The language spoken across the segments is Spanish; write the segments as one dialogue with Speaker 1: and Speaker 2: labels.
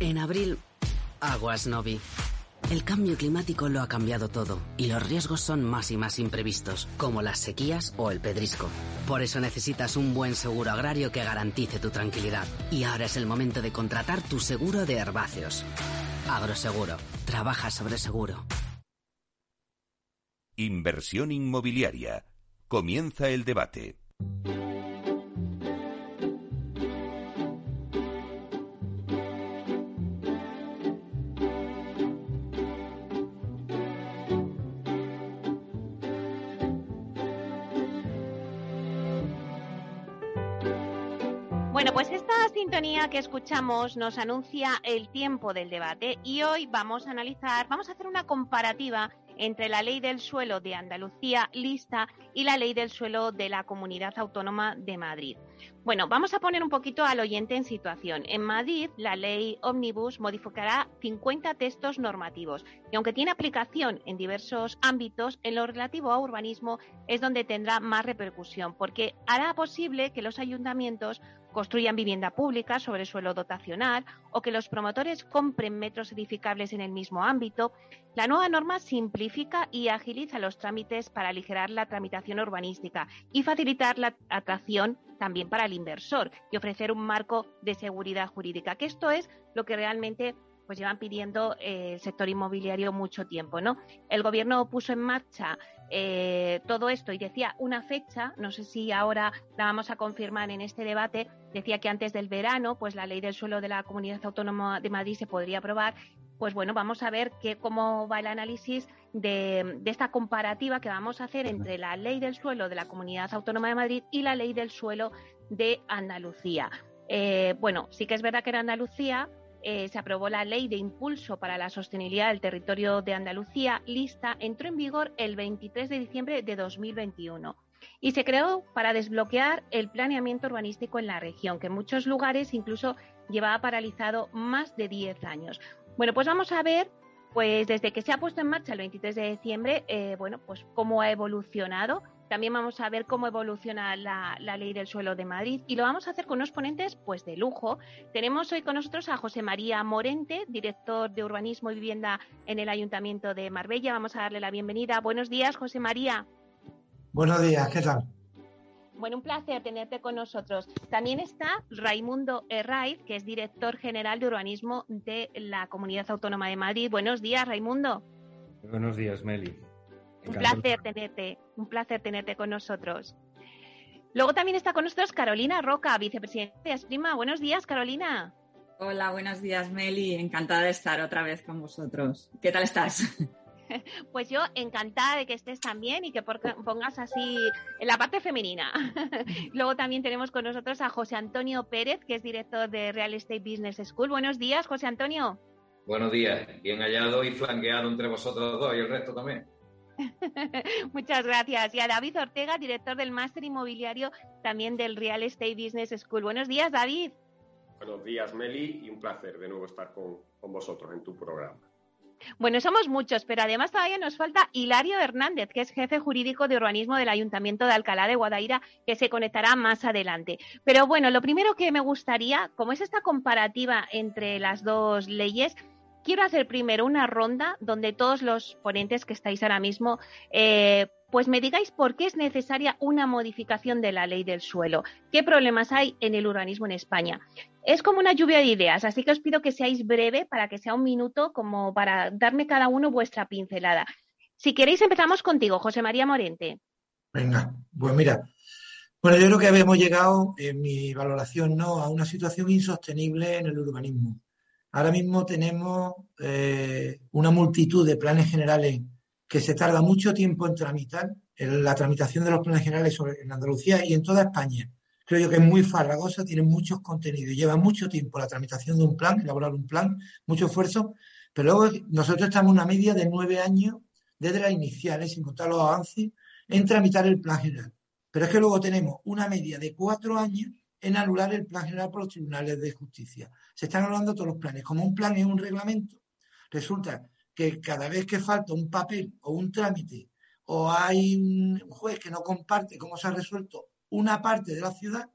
Speaker 1: En abril, aguas Novi. El cambio climático lo ha cambiado todo y los riesgos son más y más imprevistos, como las sequías o el pedrisco. Por eso necesitas un buen seguro agrario que garantice tu tranquilidad. Y ahora es el momento de contratar tu seguro de herbáceos. Agroseguro. Trabaja sobre seguro.
Speaker 2: Inversión inmobiliaria. Comienza el debate.
Speaker 3: Sintonía que escuchamos nos anuncia el tiempo del debate y hoy vamos a analizar, vamos a hacer una comparativa entre la ley del suelo de Andalucía lista y la ley del suelo de la Comunidad Autónoma de Madrid. Bueno, vamos a poner un poquito al oyente en situación. En Madrid, la ley Omnibus modificará 50 textos normativos y aunque tiene aplicación en diversos ámbitos, en lo relativo a urbanismo es donde tendrá más repercusión, porque hará posible que los ayuntamientos construyan vivienda pública sobre suelo dotacional o que los promotores compren metros edificables en el mismo ámbito, la nueva norma simplifica y agiliza los trámites para aligerar la tramitación urbanística y facilitar la atracción también para el inversor y ofrecer un marco de seguridad jurídica, que esto es lo que realmente pues llevan pidiendo eh, el sector inmobiliario mucho tiempo, ¿no? El gobierno puso en marcha eh, todo esto y decía una fecha, no sé si ahora la vamos a confirmar en este debate, decía que antes del verano, pues la ley del suelo de la Comunidad Autónoma de Madrid se podría aprobar. Pues bueno, vamos a ver qué cómo va el análisis de, esta comparativa que vamos a hacer entre la ley del suelo de la Comunidad Autónoma de Madrid y la ley del suelo de Andalucía. Eh, bueno, sí que es verdad que en Andalucía eh, se aprobó la Ley de Impulso para la Sostenibilidad del Territorio de Andalucía, lista, entró en vigor el 23 de diciembre de 2021 y se creó para desbloquear el planeamiento urbanístico en la región, que en muchos lugares incluso llevaba paralizado más de 10 años. Bueno, pues vamos a ver, pues desde que se ha puesto en marcha el 23 de diciembre, eh, bueno, pues cómo ha evolucionado también vamos a ver cómo evoluciona la, ley del suelo de Madrid y lo vamos a hacer con unos ponentes pues de lujo. Tenemos hoy con nosotros a José María Morente, director de Urbanismo y Vivienda en el Ayuntamiento de Marbella. Vamos a darle la bienvenida. Buenos días, José María.
Speaker 4: Buenos días, ¿qué tal?
Speaker 3: Bueno, un placer tenerte con nosotros. También está Raimundo Herraiz, que es director general de urbanismo de la Comunidad Autónoma de Madrid. Buenos días, Raimundo.
Speaker 5: Buenos días, Meli.
Speaker 3: Un placer tenerte, un placer tenerte con nosotros. Luego también está con nosotros Carolina Roca, vicepresidenta de Asprima. Buenos días, Carolina.
Speaker 6: Hola, buenos días, Meli. Encantada de estar otra vez con vosotros. ¿Qué tal estás?
Speaker 3: Pues yo encantada de que estés también y que pongas así en la parte femenina. Luego también tenemos con nosotros a José Antonio Pérez, que es director de Real Estate Business School. Buenos días, José Antonio.
Speaker 7: Buenos días. Bien hallado y flanqueado entre vosotros dos y el resto también.
Speaker 3: Muchas gracias. Y a David Ortega, director del Máster Inmobiliario también del Real Estate Business School. Buenos días, David.
Speaker 8: Buenos días, Meli, y un placer de nuevo estar con, vosotros en tu programa.
Speaker 3: Bueno, somos muchos, pero además todavía nos falta Hilario Hernández, que es jefe jurídico de urbanismo del Ayuntamiento de Alcalá de Guadaira, que se conectará más adelante. Pero bueno, lo primero que me gustaría, como es esta comparativa entre las dos leyes, quiero hacer primero una ronda donde todos los ponentes que estáis ahora mismo, eh, pues me digáis por qué es necesaria una modificación de la ley del suelo. ¿Qué problemas hay en el urbanismo en España? Es como una lluvia de ideas, así que os pido que seáis breve para que sea un minuto como para darme cada uno vuestra pincelada. Si queréis empezamos contigo, José María Morente.
Speaker 4: Venga, pues mira, bueno, yo creo que habíamos llegado en mi valoración ¿no? a una situación insostenible en el urbanismo. Ahora mismo tenemos eh, una multitud de planes generales que se tarda mucho tiempo en tramitar, en la tramitación de los planes generales en Andalucía y en toda España. Creo yo que es muy farragosa, tiene muchos contenidos, lleva mucho tiempo la tramitación de un plan, elaborar un plan, mucho esfuerzo, pero luego nosotros estamos en una media de nueve años desde las iniciales, sin contar los avances, en tramitar el plan general. Pero es que luego tenemos una media de cuatro años en anular el plan general por los tribunales de justicia. Se están anulando todos los planes. Como un plan es un reglamento, resulta que cada vez que falta un papel o un trámite o hay un juez que no comparte cómo se ha resuelto una parte de la ciudad,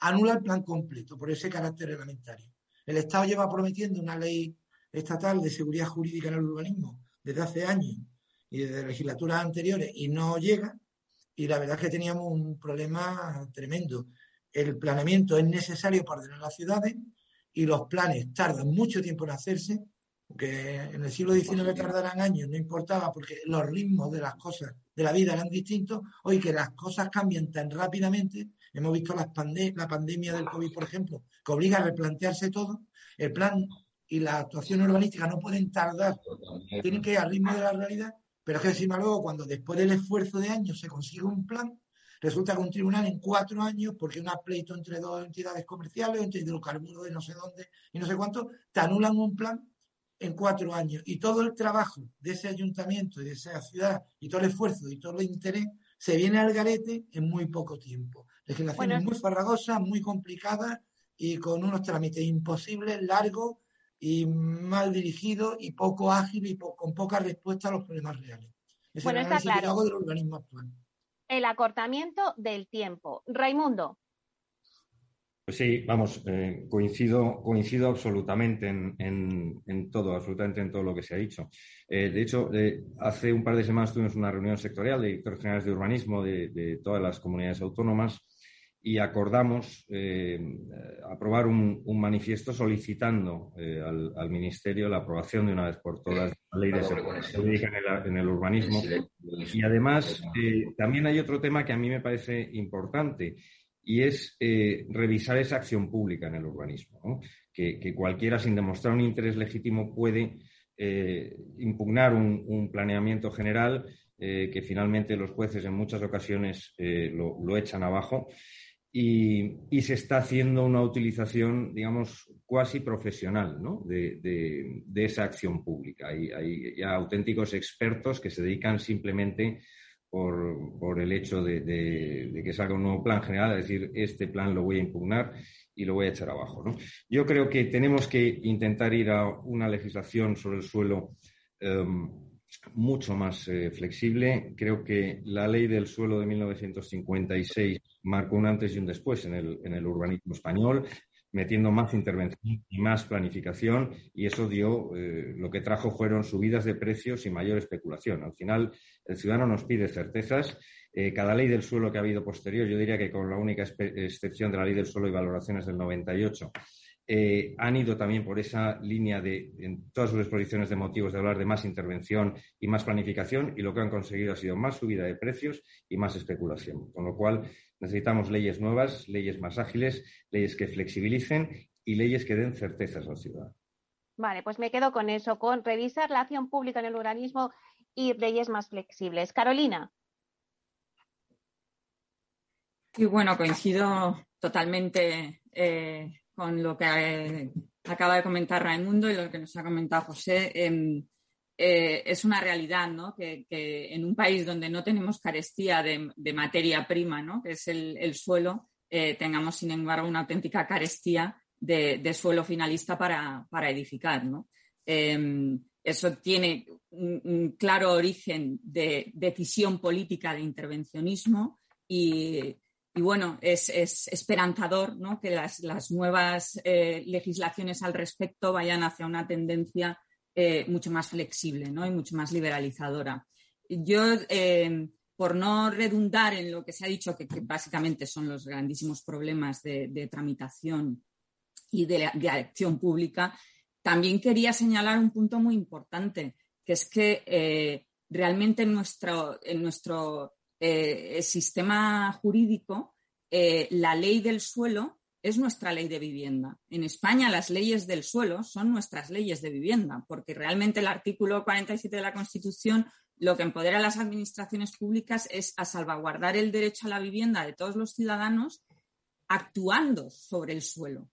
Speaker 4: anula el plan completo por ese carácter reglamentario. El Estado lleva prometiendo una ley estatal de seguridad jurídica en el urbanismo desde hace años y desde legislaturas anteriores y no llega. Y la verdad es que teníamos un problema tremendo. El planeamiento es necesario para ordenar las ciudades y los planes tardan mucho tiempo en hacerse, que en el siglo XIX tardarán años, no importaba porque los ritmos de las cosas de la vida eran distintos. Hoy que las cosas cambian tan rápidamente, hemos visto la pandemia del COVID, por ejemplo, que obliga a replantearse todo. El plan y la actuación urbanística no pueden tardar, tienen que ir al ritmo de la realidad, pero es que encima luego cuando después del esfuerzo de años se consigue un plan, resulta que un tribunal en cuatro años, porque un pleito entre dos entidades comerciales, entre hidrocarburos de no sé dónde y no sé cuánto, te anulan un plan en cuatro años. Y todo el trabajo de ese ayuntamiento y de esa ciudad y todo el esfuerzo y todo el interés se viene al garete en muy poco tiempo. Legislaciones muy farragosas, muy complicadas y con unos trámites imposibles, largos y mal dirigido y poco ágil y con poca respuesta a los problemas reales.
Speaker 3: bueno, está claro. El acortamiento del tiempo. Raimundo.
Speaker 5: Pues sí, vamos, eh, coincido, coincido absolutamente en, todo, absolutamente en todo lo que se ha dicho. Eh, de hecho, eh, hace un par de semanas tuvimos una reunión sectorial de directores generales de urbanismo de todas las comunidades autónomas y acordamos eh, aprobar un, manifiesto solicitando eh, al, Ministerio la aprobación de una vez por todas de la ley de seguridad en el, en el urbanismo. Y además, eh, también hay otro tema que a mí me parece importante y es revisar esa acción pública en el urbanismo. Que, cualquiera, sin demostrar un interés legítimo, puede impugnar un, planeamiento general que finalmente los jueces en muchas ocasiones lo, lo, echan abajo y, se está haciendo una utilización, digamos, cuasi profesional ¿no? de, esa acción pública. Hay, hay, auténticos expertos que se dedican simplemente por, el hecho de, que salga un nuevo plan general, a decir, este plan lo voy a impugnar y lo voy a echar abajo. ¿no? Yo creo que tenemos que intentar ir a una legislación sobre el suelo. Em, mucho más eh, flexible. Creo que la ley del suelo de 1956 marcó un antes y un después en el, urbanismo español, metiendo más intervención y más planificación, y eso dio, eh, lo que trajo fueron subidas de precios y mayor especulación. Al final, el ciudadano nos pide certezas. Eh, cada ley del suelo que ha habido posterior, yo diría que con la única excepción de la ley del suelo y valoraciones del 98, eh, han ido también por esa línea de, en todas sus exposiciones de motivos, de hablar de más intervención y más planificación, y lo que han conseguido ha sido más subida de precios y más especulación. Con lo cual, necesitamos leyes nuevas, leyes más ágiles, leyes que flexibilicen y leyes que den certezas al ciudadano.
Speaker 3: Vale, pues me quedo con eso, con revisar la acción pública en el urbanismo y leyes más flexibles. Carolina.
Speaker 6: Sí, bueno, coincido totalmente eh, con lo que eh, acaba de comentar Raimundo y lo que nos ha comentado José. Em, eh, es una realidad, ¿no? Que, en un país donde no tenemos carestía de, materia prima, ¿no? Que es el, suelo, eh, tengamos, sin embargo, una auténtica carestía de, suelo finalista para, edificar, ¿no? Em, eso tiene un, claro origen de decisión política de intervencionismo y, y bueno, es, esperanzador que las, nuevas eh, legislaciones al respecto vayan hacia una tendencia eh, mucho más flexible y mucho más liberalizadora. Yo, eh, por no redundar en lo que se ha dicho, que, básicamente son los grandísimos problemas de, tramitación y de, acción pública, también quería señalar un punto muy importante, que es que realmente en nuestro, en nuestro eh, sistema jurídico, eh, la ley del suelo es nuestra ley de vivienda. En España las leyes del suelo son nuestras leyes de vivienda, porque realmente el artículo 47 de la Constitución lo que empodera a las administraciones públicas es a salvaguardar el derecho a la vivienda de todos los ciudadanos actuando sobre el suelo.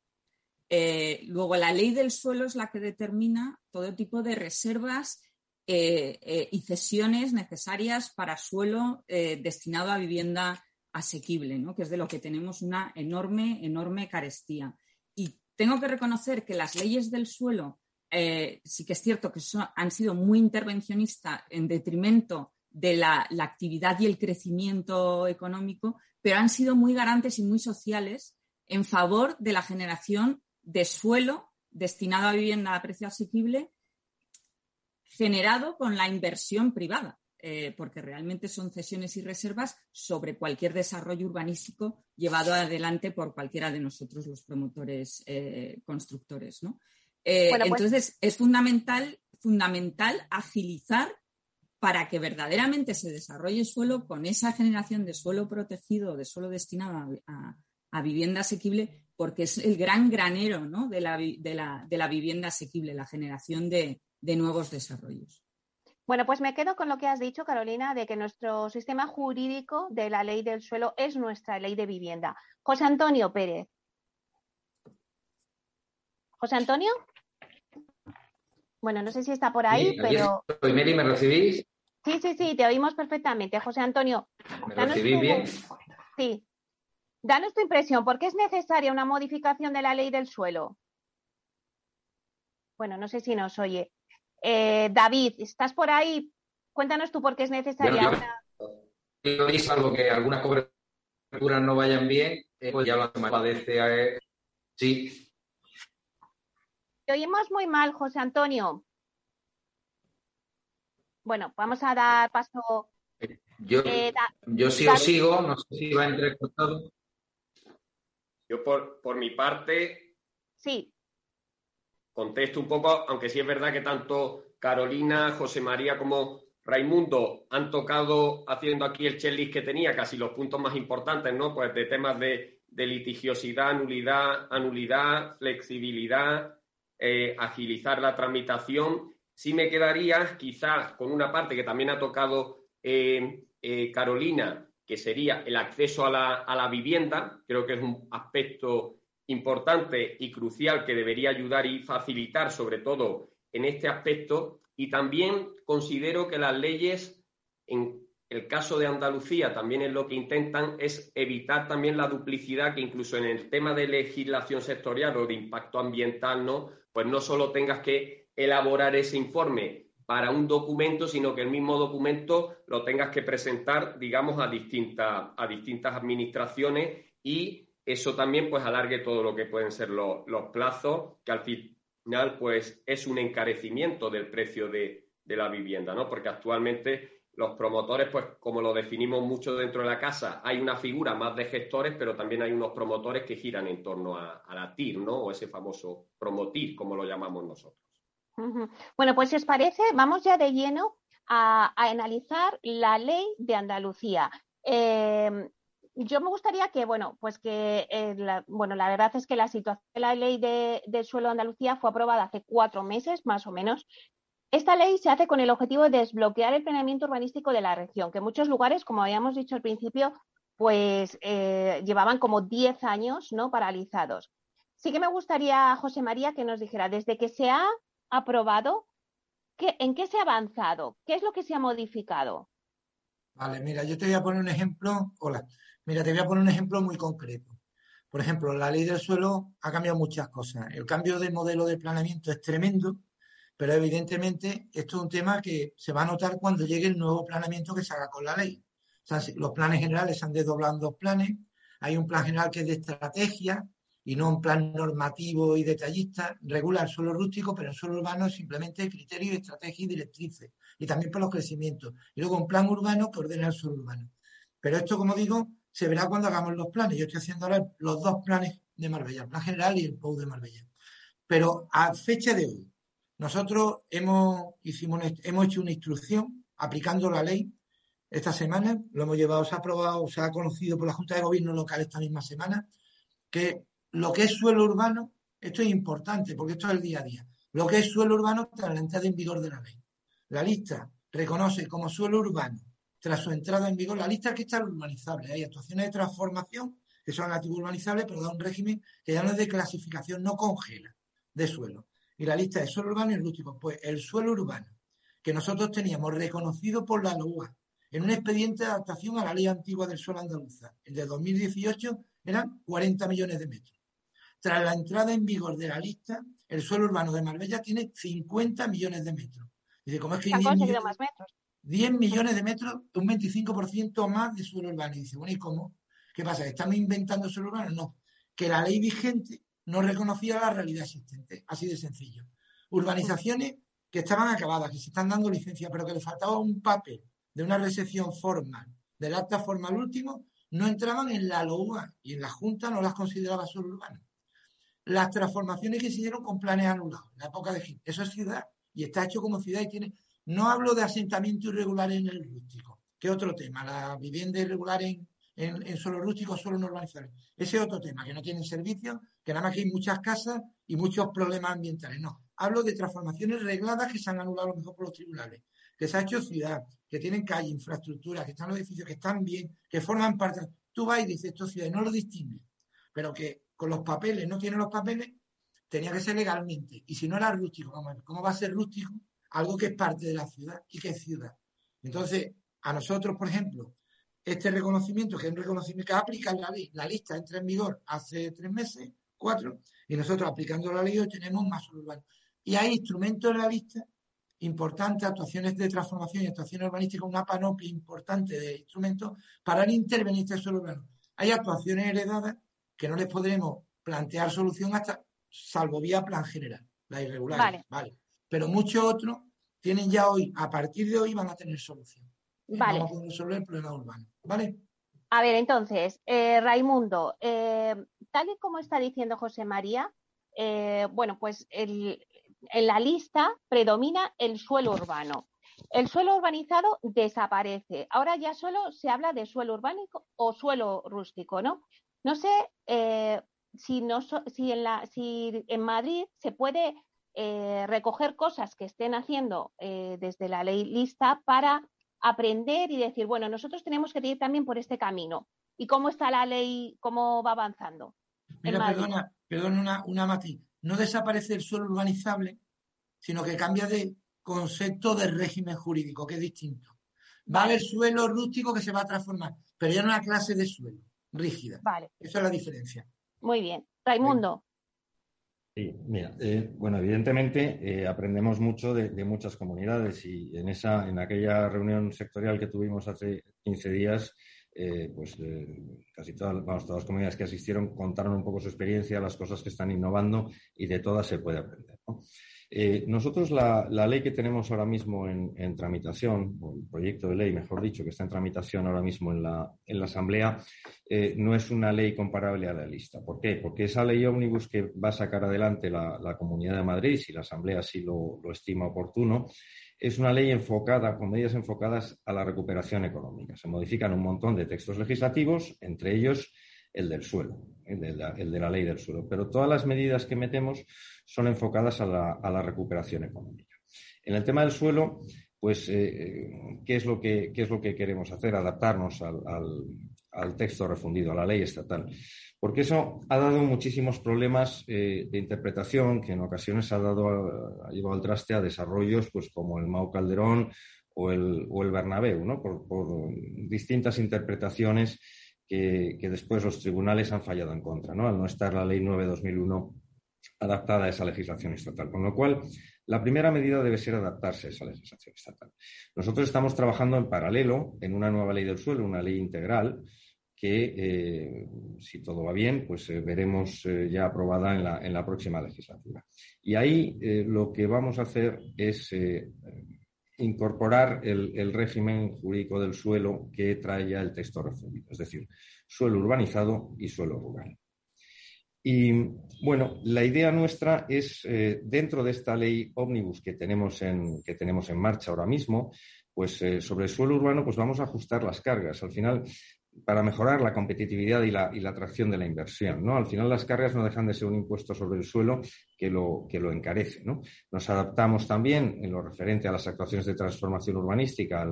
Speaker 6: Eh, luego, la ley del suelo es la que determina todo tipo de reservas eh, eh, y cesiones necesarias para suelo destinado a vivienda asequible, ¿no? que es de lo que tenemos una enorme, enorme carestía. Y tengo que reconocer que las leyes del suelo sí que es cierto que han sido muy intervencionistas en detrimento de la, la, actividad y el crecimiento económico, pero han sido muy garantes y muy sociales en favor de la generación de suelo destinado a vivienda a precio asequible generado con la inversión privada. Eh, porque realmente son cesiones y reservas sobre cualquier desarrollo urbanístico llevado adelante por cualquiera de nosotros, los promotores eh, constructores. Eh, pues entonces, es fundamental, fundamental agilizar para que verdaderamente se desarrolle suelo con esa generación de suelo protegido, de suelo destinado a, vivienda asequible, porque es el gran granero de, la, vivienda asequible, la generación de nuevos desarrollos.
Speaker 3: Bueno, pues me quedo con lo que has dicho, Carolina, de que nuestro sistema jurídico de la ley del suelo es nuestra ley de vivienda. José Antonio Pérez. José Antonio. Bueno, no sé si está por ahí, pero.
Speaker 7: Meli, ¿me recibís?
Speaker 3: Sí, sí, sí, te oímos perfectamente. José Antonio.
Speaker 7: ¿Me recibís bien?
Speaker 3: Sí. Danos tu impresión. ¿Por qué es necesaria una modificación de la ley del suelo? Bueno, no sé si nos oye. Eh, David, ¿estás por ahí? Cuéntanos tú por qué es necesaria una.
Speaker 7: Yo algo que algunas coberturas no vayan bien, eh, pues ya lo padece. Eh, sí.
Speaker 3: Te oímos muy mal, José Antonio. Bueno, vamos a dar paso.
Speaker 7: Yo, yo sí sigo, no sé si va entrecortado.
Speaker 8: Yo por, por mi parte.
Speaker 3: Sí
Speaker 8: contesto un poco, aunque sí es verdad que tanto Carolina, José María como Raimundo han tocado haciendo aquí el checklist que tenía, casi los puntos más importantes, ¿no? Pues de temas de, litigiosidad, nulidad, anulidad, flexibilidad, eh, agilizar la tramitación. Sí me quedaría quizás con una parte que también ha tocado eh, eh, Carolina, que sería el acceso a la, a la vivienda. Creo que es un aspecto importante y crucial que debería ayudar y facilitar, sobre todo en este aspecto. Y también considero que las leyes, en el caso de Andalucía, también es lo que intentan es evitar también la duplicidad que incluso en el tema de legislación sectorial o de impacto ambiental, ¿no? Pues no solo tengas que elaborar ese informe para un documento, sino que el mismo documento lo tengas que presentar, digamos, a distintas, a distintas administraciones y eso también pues alargue todo lo que pueden ser los, plazos, que al final pues es un encarecimiento del precio de, la vivienda, ¿no? Porque actualmente los promotores, pues como lo definimos mucho dentro de la casa, hay una figura más de gestores, pero también hay unos promotores que giran en torno a, la TIR, ¿no? O ese famoso promotir, como lo llamamos nosotros.
Speaker 3: Bueno, pues si os parece, vamos ya de lleno a, analizar la ley de Andalucía. Eh, yo me gustaría que, bueno, pues que, eh, la, bueno, la verdad es que la situación de la ley de, del suelo de Andalucía fue aprobada hace cuatro meses, más o menos. Esta ley se hace con el objetivo de desbloquear el planeamiento urbanístico de la región, que en muchos lugares, como habíamos dicho al principio, pues eh, llevaban como diez años, ¿no? Paralizados. Sí que me gustaría, José María, que nos dijera, desde que se ha aprobado, ¿qué, ¿en qué se ha avanzado? ¿Qué es lo que se ha modificado?
Speaker 4: Vale, mira, yo te voy a poner un ejemplo. Hola. Mira, te voy a poner un ejemplo muy concreto. Por ejemplo, la ley del suelo ha cambiado muchas cosas. El cambio de modelo de planeamiento es tremendo, pero evidentemente esto es un tema que se va a notar cuando llegue el nuevo planeamiento que se haga con la ley. los planes generales se han desdoblado en dos planes. Hay un plan general que es de estrategia y no un plan normativo y detallista. Regula el suelo rústico, pero el suelo urbano es simplemente criterio, estrategia y directrices. Y también por los crecimientos. Y luego un plan urbano que ordena el suelo urbano. Pero esto, como digo, se verá cuando hagamos los planes. Yo estoy haciendo ahora los dos planes de Marbella, el plan general y el POU de Marbella. Pero a fecha de hoy, nosotros hemos, hecho una instrucción aplicando la ley esta semana, lo hemos llevado, se ha aprobado, se ha conocido por la Junta de Gobierno local esta misma semana, que lo que es suelo urbano, esto es importante porque esto es el día a día, lo que es suelo urbano tras la entrada en vigor de la ley. La lista reconoce como suelo urbano tras su entrada en vigor, la lista que está urbanizable. Hay actuaciones de transformación que son activos urbanizables, pero da un régimen que ya no es de clasificación, no congela de suelo. Y la lista de suelo urbano y rústico. Pues el suelo urbano que nosotros teníamos reconocido por la LOA en un expediente de adaptación a la ley antigua del suelo andaluza, el de 2018, eran 40 millones de metros. Tras la entrada en vigor de la lista, el suelo urbano de Marbella tiene 50 millones de metros.
Speaker 3: Dice, ¿cómo es que hay más metros?
Speaker 4: 10 millones de metros, un 25% más de suelo urbano. Y dice, bueno, ¿y cómo? ¿Qué pasa? ¿Estamos inventando suelo urbano? No. Que la ley vigente no reconocía la realidad existente, así de sencillo. Urbanizaciones que estaban acabadas, que se están dando licencia, pero que le faltaba un papel de una recepción formal, del acta formal último, no entraban en la LOUA y en la Junta no las consideraba solo urbanas. Las transformaciones que se hicieron con planes anulados, en la época de Gil, eso es ciudad y está hecho como ciudad y tiene. No hablo de asentamiento irregular en el rústico, que otro tema, la vivienda irregular en, en, suelo rústico, suelo no urbanizable. Ese es otro tema, que no tienen servicios, que nada más que hay muchas casas y muchos problemas ambientales. No, hablo de transformaciones regladas que se han anulado a lo mejor por los tribunales, que se ha hecho ciudad, que tienen calle, infraestructura, que están los edificios, que están bien, que forman parte. Tú vas y dices, esto es ciudad, no lo distingue, pero que con los papeles, no tiene los papeles, tenía que ser legalmente. Y si no era rústico, ¿cómo, va a ser rústico? Algo que es parte de la ciudad y que es ciudad. Entonces, a nosotros, por ejemplo, este reconocimiento, que es un reconocimiento que aplica la ley, la lista entra en vigor hace tres meses, cuatro, y nosotros aplicando la ley hoy tenemos más urbanos. Y hay instrumentos en la lista importantes, actuaciones de transformación y actuaciones urbanísticas, una panoplia importante de instrumentos para intervenir este suelo urbano. Hay actuaciones heredadas que no les podremos plantear solución hasta salvo vía plan general, la irregular. Vale. Pero muchos otros tienen ya hoy, a partir de hoy van a tener solución.
Speaker 3: Vale.
Speaker 4: Vamos a resolver el problema urbano. ¿Vale?
Speaker 3: A ver, entonces, eh, Raimundo, eh, tal y como está diciendo José María, eh, bueno, pues en la lista predomina el suelo urbano. El suelo urbanizado desaparece. Ahora ya solo se habla de suelo urbánico o suelo rústico, ¿no? No sé si, no, si, en la, si en Madrid se puede eh, recoger cosas que estén haciendo eh, desde la ley lista para aprender y decir, bueno, nosotros tenemos que ir también por este camino. ¿Y cómo está la ley, cómo va avanzando?
Speaker 4: Mira, perdona, perdona una, una matiz. No desaparece el suelo urbanizable, sino que cambia de concepto de régimen jurídico, que es distinto. Va a haber suelo rústico que se va a transformar, pero ya no una clase de suelo rígida.
Speaker 3: Vale.
Speaker 4: Esa es la diferencia.
Speaker 3: Muy bien. Raimundo.
Speaker 5: Sí, mira, eh, bueno, evidentemente eh, aprendemos mucho de, muchas comunidades y en esa, en aquella reunión sectorial que tuvimos hace 15 días, eh, pues casi todas, todas las comunidades que asistieron contaron un poco su experiencia, las cosas que están innovando y de todas se puede aprender. Eh, nosotros la, ley que tenemos ahora mismo en, tramitación, o el proyecto de ley, mejor dicho, que está en tramitación ahora mismo en la, Asamblea, eh, no es una ley comparable a la lista. ¿Por qué? Porque esa ley ómnibus que va a sacar adelante la, Comunidad de Madrid, si la Asamblea así lo estima oportuno, es una ley enfocada, con medidas enfocadas a la recuperación económica. Se modifican un montón de textos legislativos, entre ellos el del suelo, el de, la, ley del suelo. Pero todas las medidas que metemos son enfocadas a la, recuperación económica. En el tema del suelo, pues, eh, ¿qué, es lo que, queremos hacer? Adaptarnos al, texto refundido, a la ley estatal. Porque eso ha dado muchísimos problemas eh, de interpretación que en ocasiones ha, dado, llevado al traste a desarrollos pues, como el Mau Calderón o el, o Bernabéu, ¿no? por, por distintas interpretaciones que, después los tribunales han fallado en contra, ¿no? al no estar la Ley 9-2001 adaptada a esa legislación estatal. Con lo cual, la primera medida debe ser adaptarse a esa legislación estatal. Nosotros estamos trabajando en paralelo en una nueva ley del suelo, una ley integral, que, eh, si todo va bien, pues eh, veremos eh, ya aprobada en la, en la, próxima legislatura. Y ahí lo que vamos a hacer es incorporar el, régimen jurídico del suelo que trae ya el texto refundido, es decir, suelo urbanizado y suelo rural. Y bueno, la idea nuestra es, eh, dentro de esta ley ómnibus que tenemos en, que tenemos en marcha ahora mismo, pues eh, sobre el suelo urbano, pues vamos a ajustar las cargas. Al final, para mejorar la competitividad y la, atracción de la inversión. ¿no? Al final las cargas no dejan de ser un impuesto sobre el suelo que lo, que lo encarece. ¿no? Nos adaptamos también en lo referente a las actuaciones de transformación urbanística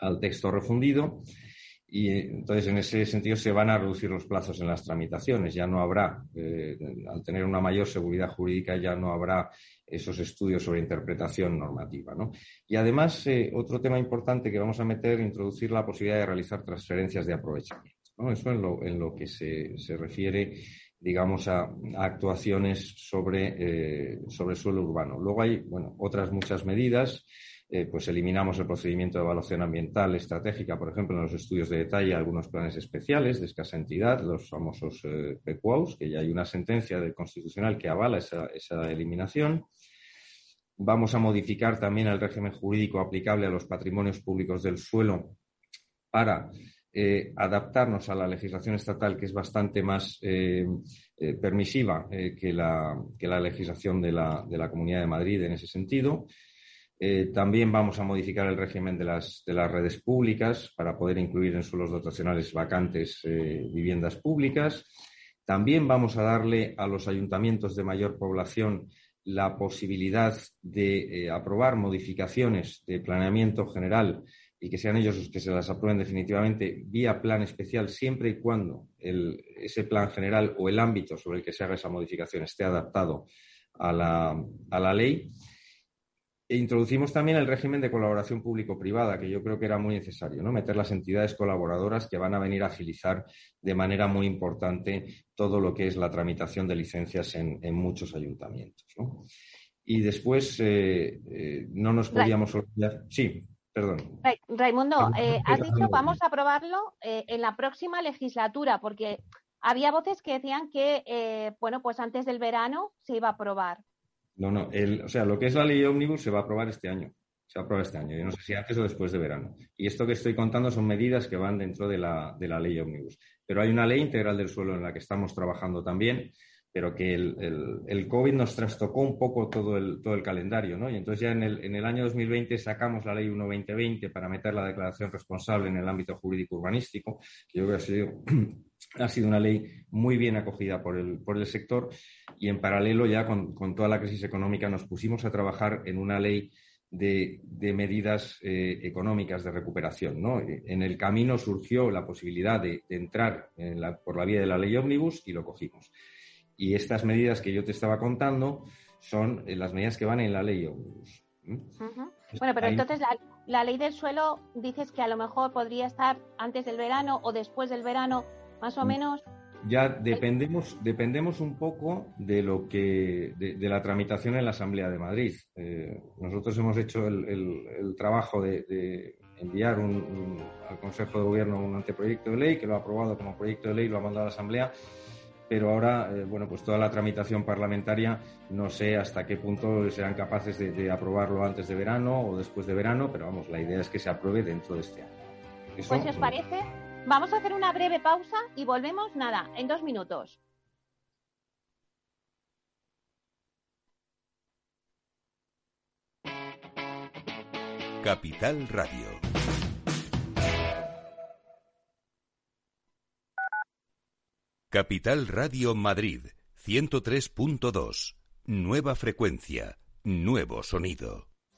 Speaker 5: al texto refundido y entonces, en ese sentido, se van a reducir los plazos en las tramitaciones. Ya no habrá, eh, al tener una mayor seguridad jurídica, ya no habrá esos estudios sobre interpretación normativa. ¿no? Y además, eh, otro tema importante que vamos a meter, introducir la posibilidad de realizar transferencias de aprovechamiento. Eso en lo, en lo que se, se refiere digamos, a, actuaciones sobre, eh, sobre suelo urbano. Luego hay, bueno, otras muchas medidas eh, pues eliminamos el procedimiento de evaluación ambiental estratégica, por ejemplo, en los estudios de detalle, algunos planes especiales de escasa entidad, los famosos eh, que ya hay una sentencia del Constitucional que avala esa, esa eliminación. Vamos a modificar también el régimen jurídico aplicable a los patrimonios públicos del suelo para eh, adaptarnos a la legislación estatal, que es bastante más eh, permisiva que la, que, la, legislación de la, de la, Comunidad de Madrid en ese sentido. También vamos a modificar el régimen de las, de las, redes públicas para poder incluir en suelos dotacionales vacantes viviendas públicas. También vamos a darle a los ayuntamientos de mayor población la posibilidad de aprobar modificaciones de planeamiento general y que sean ellos los que se las aprueben definitivamente vía plan especial, siempre y cuando ese plan general o el ámbito sobre el que se haga esa modificación esté adaptado a la, ley. E introducimos también el régimen de colaboración público-privada, que yo creo que era muy necesario, ¿no? Meter las entidades colaboradoras que van a venir a agilizar de manera muy importante todo lo que es la tramitación de licencias en, muchos ayuntamientos. Y después eh, eh, no nos podíamos olvidar. Sí. Perdón.
Speaker 3: Raimundo, eh, has dicho vamos a aprobarlo en la próxima legislatura, porque había voces que decían que, bueno, pues antes del verano se iba a aprobar.
Speaker 5: No, no, o sea, lo que es la ley ómnibus se va a aprobar este año. Se va a aprobar este año. Yo no sé si antes o después de verano. Y esto que estoy contando son medidas que van dentro de la, de la ley ómnibus. Pero hay una ley integral del suelo en la que estamos trabajando también, pero que el, el, COVID nos trastocó un poco todo el, todo el calendario, ¿no? Y entonces ya en el, en el año 2020 sacamos la ley 1-2020 para meter la declaración responsable en el ámbito jurídico urbanístico, que yo creo que ha sido, ha sido una ley muy bien acogida por el, por el sector y en paralelo ya con, con toda la crisis económica nos pusimos a trabajar en una ley de, de, medidas eh, económicas de recuperación. ¿no? En el camino surgió la posibilidad de, entrar por la vía de la ley ómnibus y lo cogimos. Y estas medidas que yo te estaba contando son eh, las medidas que van en la ley
Speaker 3: Bueno, pero entonces la, ley del suelo dices que a lo mejor podría estar antes del verano o después del verano, más o mm. menos.
Speaker 5: Ya dependemos, dependemos un poco de lo que de, la tramitación en la Asamblea de Madrid. Eh, nosotros hemos hecho el, trabajo de, enviar al Consejo de Gobierno un anteproyecto de ley que lo ha aprobado como proyecto de ley lo ha mandado a la Asamblea pero ahora, eh, bueno, pues toda la tramitación parlamentaria, no sé hasta qué punto serán capaces de, aprobarlo antes de verano o después de verano, pero vamos, la idea es que se apruebe dentro de este año.
Speaker 3: pues si os parece, vamos a hacer una breve pausa y volvemos, nada, en dos minutos.
Speaker 2: Capital Radio. Capital Radio Madrid 103.2. Nueva frecuencia, nuevo sonido.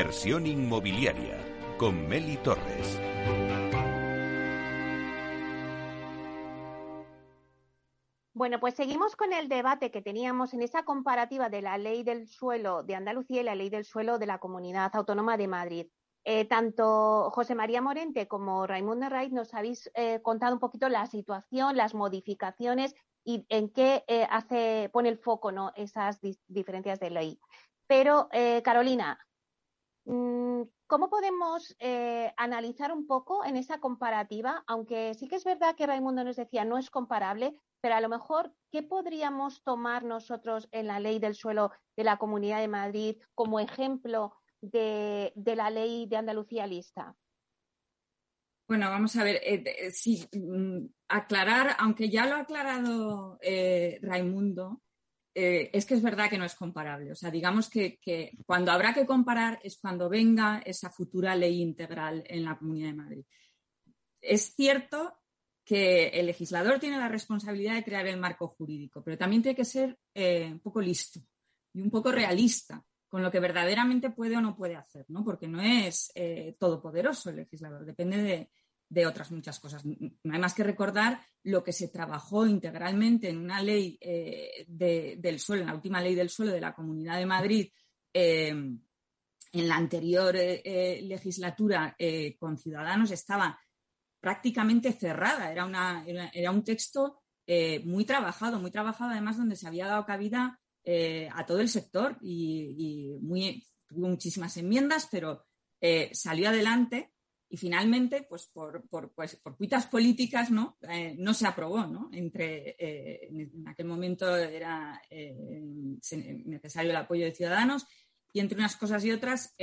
Speaker 2: Inversión inmobiliaria con Meli Torres.
Speaker 3: Bueno, pues seguimos con el debate que teníamos en esa comparativa de la ley del suelo de Andalucía y la ley del suelo de la Comunidad Autónoma de Madrid. Eh, tanto José María Morente como Raimundo Raiz nos habéis eh, contado un poquito la situación, las modificaciones y en qué eh, hace, pone el foco ¿no? esas diferencias de ley. Pero, Carolina, ¿cómo podemos analizar un poco en esa comparativa? Aunque sí que es verdad que Raimundo nos decía no es comparable, pero a lo mejor, ¿qué podríamos tomar nosotros en la ley del suelo de la Comunidad de Madrid como ejemplo de, la ley de Andalucía lista?
Speaker 6: Bueno, vamos a ver, eh, sí, mm, aclarar, aunque ya lo ha aclarado eh, Raimundo, eh, es que es verdad que no es comparable. O sea, digamos que, cuando habrá que comparar es cuando venga esa futura ley integral en la Comunidad de Madrid. Es cierto que el legislador tiene la responsabilidad de crear el marco jurídico, pero también tiene que ser eh, un poco listo y un poco realista con lo que verdaderamente puede o no puede hacer, ¿no? Porque no es eh, todopoderoso el legislador, depende de, otras muchas cosas. No hay más que recordar lo que se trabajó integralmente en una ley eh, del suelo, en la última ley del suelo de la Comunidad de Madrid, en la anterior legislatura con Ciudadanos estaba prácticamente cerrada. Era, una, era, un texto eh, muy trabajado, muy trabajado además donde se había dado cabida eh, a todo el sector y, muy, tuvo muchísimas enmiendas, pero eh, salió adelante y finalmente, pues por, pues, por cuitas políticas, ¿no? no se aprobó, ¿no? Entre, en aquel momento era necesario el apoyo de ciudadanos y entre unas cosas y otras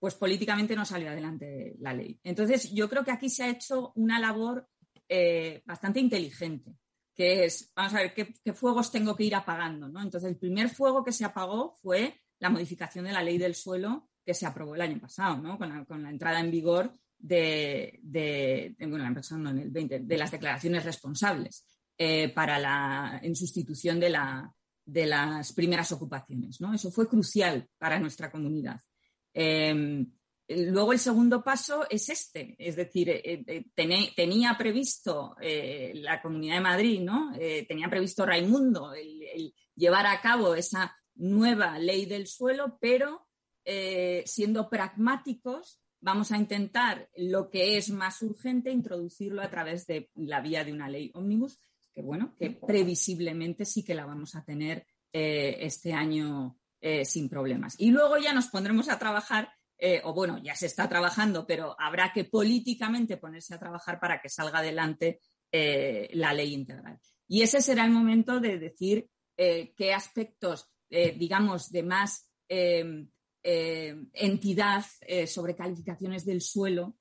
Speaker 6: pues políticamente no salió adelante la ley. Entonces, yo creo que aquí se ha hecho una labor eh, bastante inteligente, que es, vamos a ver, ¿qué, fuegos tengo que ir apagando? ¿no? Entonces, el primer fuego que se apagó fue la modificación de la ley del suelo que se aprobó el año pasado, ¿no? con, la, entrada en vigor de, bueno, en el 20, de las declaraciones responsables eh, para la, en sustitución de, la, de las primeras ocupaciones. ¿no? Eso fue crucial para nuestra comunidad. Em, luego el segundo paso es este, es decir, eh, eh, tenía previsto eh, la Comunidad de Madrid, ¿no? tenía previsto Raimundo llevar a cabo esa nueva ley del suelo, pero siendo pragmáticos, vamos a intentar lo que es más urgente, introducirlo a través de la vía de una ley ómnibus, que bueno, que previsiblemente sí que la vamos a tener este año eh, sin problemas. Y luego ya nos pondremos a trabajar, eh, o bueno, ya se está trabajando, pero habrá que políticamente ponerse a trabajar para que salga adelante eh, la ley integral. Y ese será el momento de decir qué aspectos, digamos, de más entidad sobre calificaciones del suelo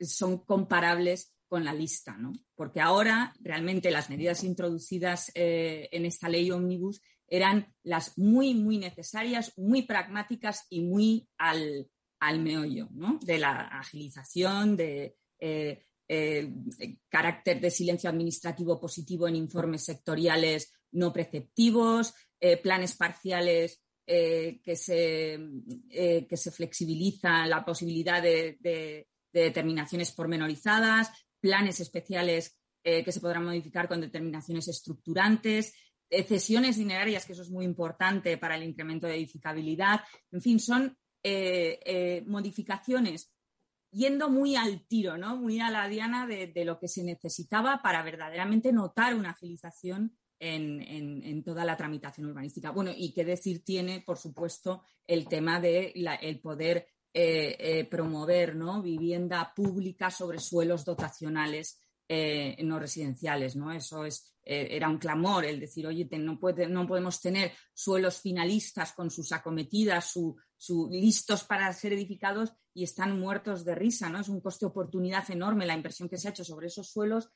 Speaker 6: son comparables con la lista, ¿no? Porque ahora realmente las medidas introducidas en esta ley ómnibus eran las muy, muy necesarias, muy pragmáticas y muy al, meollo ¿no? de la agilización, de eh, eh, carácter de silencio administrativo positivo en informes sectoriales no preceptivos, eh, planes parciales que, se, que se flexibiliza la posibilidad de, de determinaciones pormenorizadas, planes especiales que se podrán modificar con determinaciones estructurantes, cesiones dinerarias, que eso es muy importante para el incremento de edificabilidad. En fin, son eh, eh, modificaciones yendo muy al tiro, ¿no? muy a la diana de, lo que se necesitaba para verdaderamente notar una agilización en, toda la tramitación urbanística. Bueno, y qué decir tiene, por supuesto, el tema del el poder promover ¿no? vivienda pública sobre suelos dotacionales no residenciales, ¿no? Eso es, era un clamor, el decir, oye, no, no, podemos tener suelos finalistas con sus acometidas, su, listos para ser edificados y están muertos de risa, ¿no? Es un coste oportunidad enorme la inversión que se ha hecho sobre esos suelos,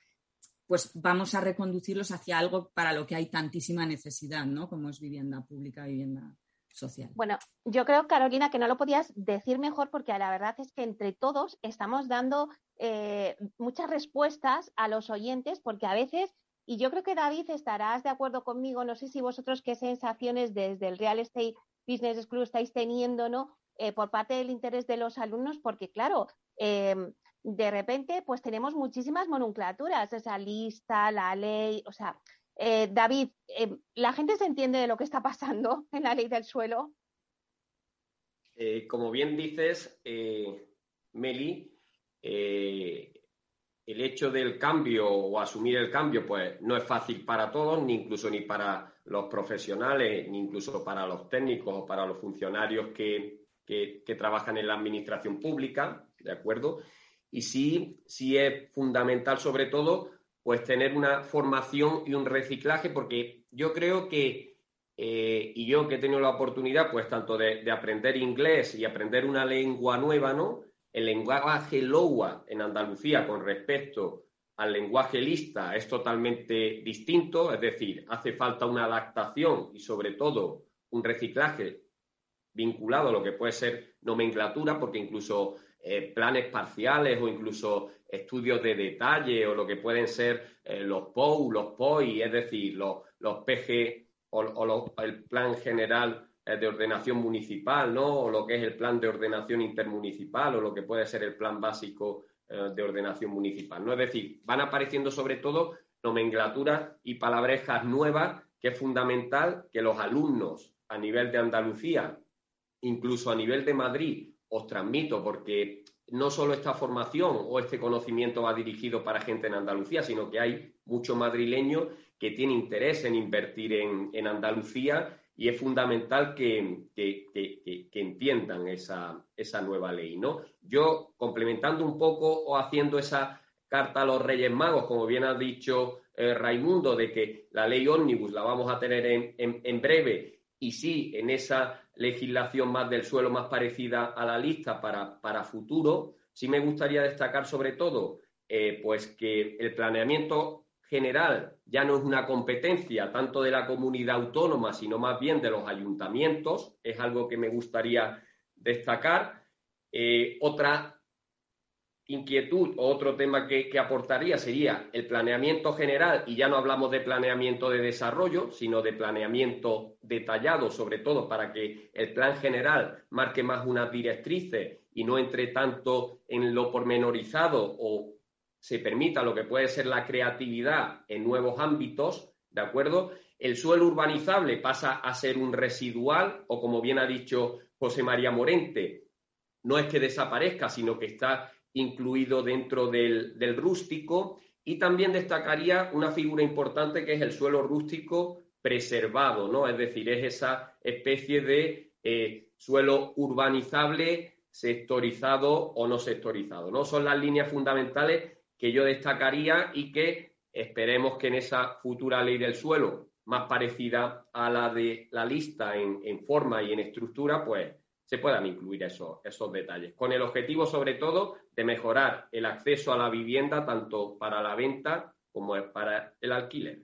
Speaker 6: pues vamos a reconducirlos hacia algo para lo que hay tantísima necesidad, ¿no? Como es vivienda pública, vivienda social.
Speaker 3: Bueno, yo creo, Carolina, que no lo podías decir mejor porque la verdad es que entre todos estamos dando eh, muchas respuestas a los oyentes porque a veces y yo creo que David estarás de acuerdo conmigo, no sé si vosotros qué sensaciones desde el Real Estate Business School estáis teniendo, ¿no? Eh, por parte del interés de los alumnos, porque claro, em, de repente pues tenemos muchísimas nomenclaturas, esa lista, la ley, o sea, eh, David, em, ¿la gente se entiende de lo que está pasando en la ley del suelo?
Speaker 8: Eh, como bien dices, Meli, el hecho del cambio o asumir el cambio, pues no es fácil para todos, ni incluso ni para los profesionales, ni incluso para los técnicos o para los funcionarios que, que, trabajan en la administración pública, ¿de acuerdo? Y sí, sí es fundamental, sobre todo, pues tener una formación y un reciclaje, porque yo creo que, eh, y yo que he tenido la oportunidad, pues tanto de, aprender inglés y aprender una lengua nueva, ¿no? El lenguaje LOA en Andalucía con respecto al lenguaje lista es totalmente distinto, es decir, hace falta una adaptación y sobre todo un reciclaje vinculado a lo que puede ser nomenclatura, porque incluso eh, planes parciales o incluso estudios de detalle o lo que pueden ser eh, los POU, los POI, es decir, los, los PG o, el plan general eh, de ordenación municipal, ¿no? O lo que es el plan de ordenación intermunicipal o lo que puede ser el plan básico de ordenación municipal, ¿no? Es decir, van apareciendo sobre todo nomenclaturas y palabrejas nuevas que es fundamental que los alumnos a nivel de Andalucía incluso a nivel de Madrid, os transmito, porque no solo esta formación o este conocimiento va dirigido para gente en Andalucía, sino que hay muchos madrileños que tienen interés en invertir en, Andalucía y es fundamental que, entiendan esa, nueva ley. ¿no? Yo, complementando un poco o haciendo esa carta a los Reyes Magos, como bien ha dicho eh, Raimundo, de que la ley ómnibus la vamos a tener en breve y sí, en esa legislación más del suelo más parecida a la lista para, futuro, sí me gustaría destacar sobre todo eh, pues que el planeamiento general ya no es una competencia tanto de la comunidad autónoma, sino más bien de los ayuntamientos, es algo que me gustaría destacar. Eh, otra inquietud o otro tema que, aportaría sería el planeamiento general, y ya no hablamos de planeamiento de desarrollo, sino de planeamiento detallado, sobre todo para que el plan general marque más unas directrices y no entre tanto en lo pormenorizado o se permita lo que puede ser la creatividad en nuevos ámbitos, ¿de acuerdo? El suelo urbanizable pasa a ser un residual o, como bien ha dicho José María Morente, no es que desaparezca, sino que está incluido dentro del, rústico y también destacaría una figura importante que es el suelo rústico preservado, ¿no? Es decir, es esa especie de eh, suelo urbanizable, sectorizado o no sectorizado, ¿no? Son las líneas fundamentales que yo destacaría y que esperemos que en esa futura ley del suelo, más parecida a la de la lista en, en forma y en estructura, pues se puedan incluir esos, esos detalles, con el objetivo sobre todo de mejorar el acceso a la vivienda tanto para la venta como para el alquiler.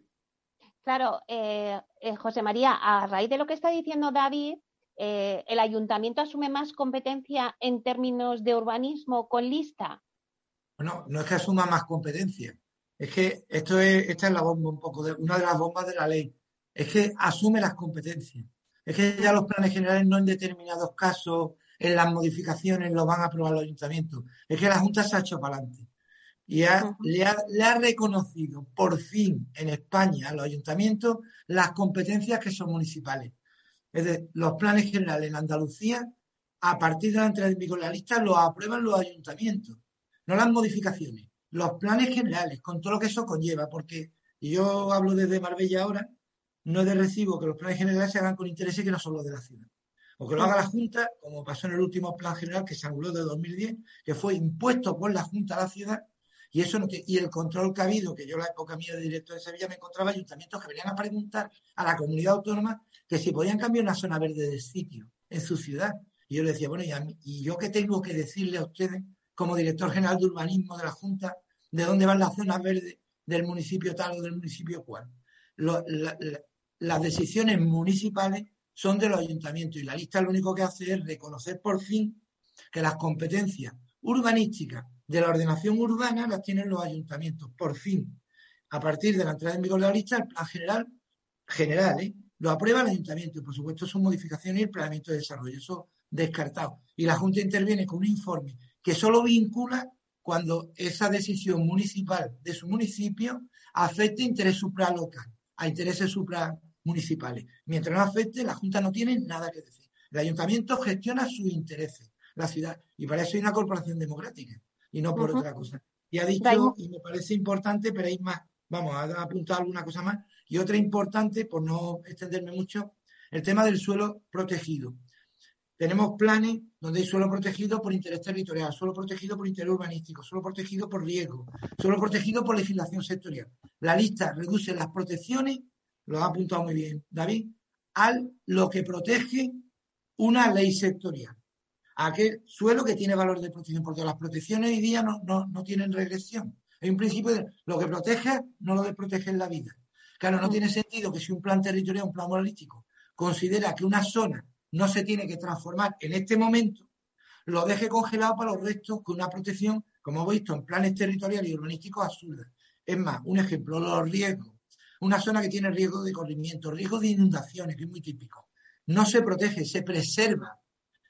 Speaker 3: Claro, eh, eh, José María, a raíz de lo que está diciendo David, eh, ¿el ayuntamiento asume más competencia en términos de urbanismo con lista?
Speaker 4: Bueno, no es que asuma más competencia, es que esto es, esta es la bomba un poco, de, una de las bombas de la ley, es que asume las competencias. Es que ya los planes generales no en determinados casos, en las modificaciones, lo van a aprobar los ayuntamientos. Es que la Junta se ha hecho para adelante. Y le, ha, reconocido por fin en España a los ayuntamientos las competencias que son municipales. Es decir, los planes generales en Andalucía, a partir de la entrada en vigor de la lista, los aprueban los ayuntamientos, no las modificaciones. Los planes generales, con todo lo que eso conlleva, porque yo hablo desde Marbella ahora, no es de recibo que los planes generales se hagan con intereses que no son los de la ciudad. O que lo haga la Junta, como pasó en el último plan general que se anuló de 2010, que fue impuesto por la Junta a la ciudad, y eso no y el control que ha habido, que yo la época mía de director de Sevilla me encontraba ayuntamientos que venían a preguntar a la comunidad autónoma que si podían cambiar una zona verde del sitio en su ciudad. Y yo le decía, bueno, ¿y, ¿y yo qué tengo que decirle a ustedes como director general de urbanismo de la Junta de dónde van las zonas verdes del municipio tal o del municipio cual? Las decisiones municipales son de los ayuntamientos y la lista lo único que hace es reconocer por fin que las competencias urbanísticas de la ordenación urbana las tienen los ayuntamientos. Por fin, a partir de la entrada en vigor de la lista, el plan general, general ¿eh? lo aprueba el ayuntamiento y, por supuesto, son modificaciones y el planeamiento de desarrollo. Eso descartado. Y la Junta interviene con un informe que solo vincula cuando esa decisión municipal de su municipio afecte interés supralocal, a intereses supramunicipales. Mientras no afecte, la Junta no tiene nada que decir. El ayuntamiento gestiona sus intereses, la ciudad, y para eso hay una corporación democrática y no por otra cosa. Y ha dicho, y me parece importante, pero hay más, vamos, a apuntar alguna cosa más, y otra importante, por no extenderme mucho, el tema del suelo protegido. Tenemos planes donde hay suelo protegido por interés territorial, suelo protegido por interés urbanístico, suelo protegido por riesgo, suelo protegido por legislación sectorial. La lista reduce las protecciones, lo ha apuntado muy bien David, al lo que protege una ley sectorial. aquel suelo que tiene valor de protección, porque las protecciones hoy día no, no, tienen regresión. Hay un principio de lo que protege no lo protege en la vida. Claro, no tiene sentido que si un plan territorial, un plan moralístico, considera que una zona no se tiene que transformar en este momento, lo deje congelado para los restos con una protección, como hemos visto, en planes territoriales y urbanísticos absurdas. Es más, un ejemplo, los riesgos. Una zona que tiene riesgo de corrimiento, riesgo de inundaciones, que es muy típico. No se protege, se preserva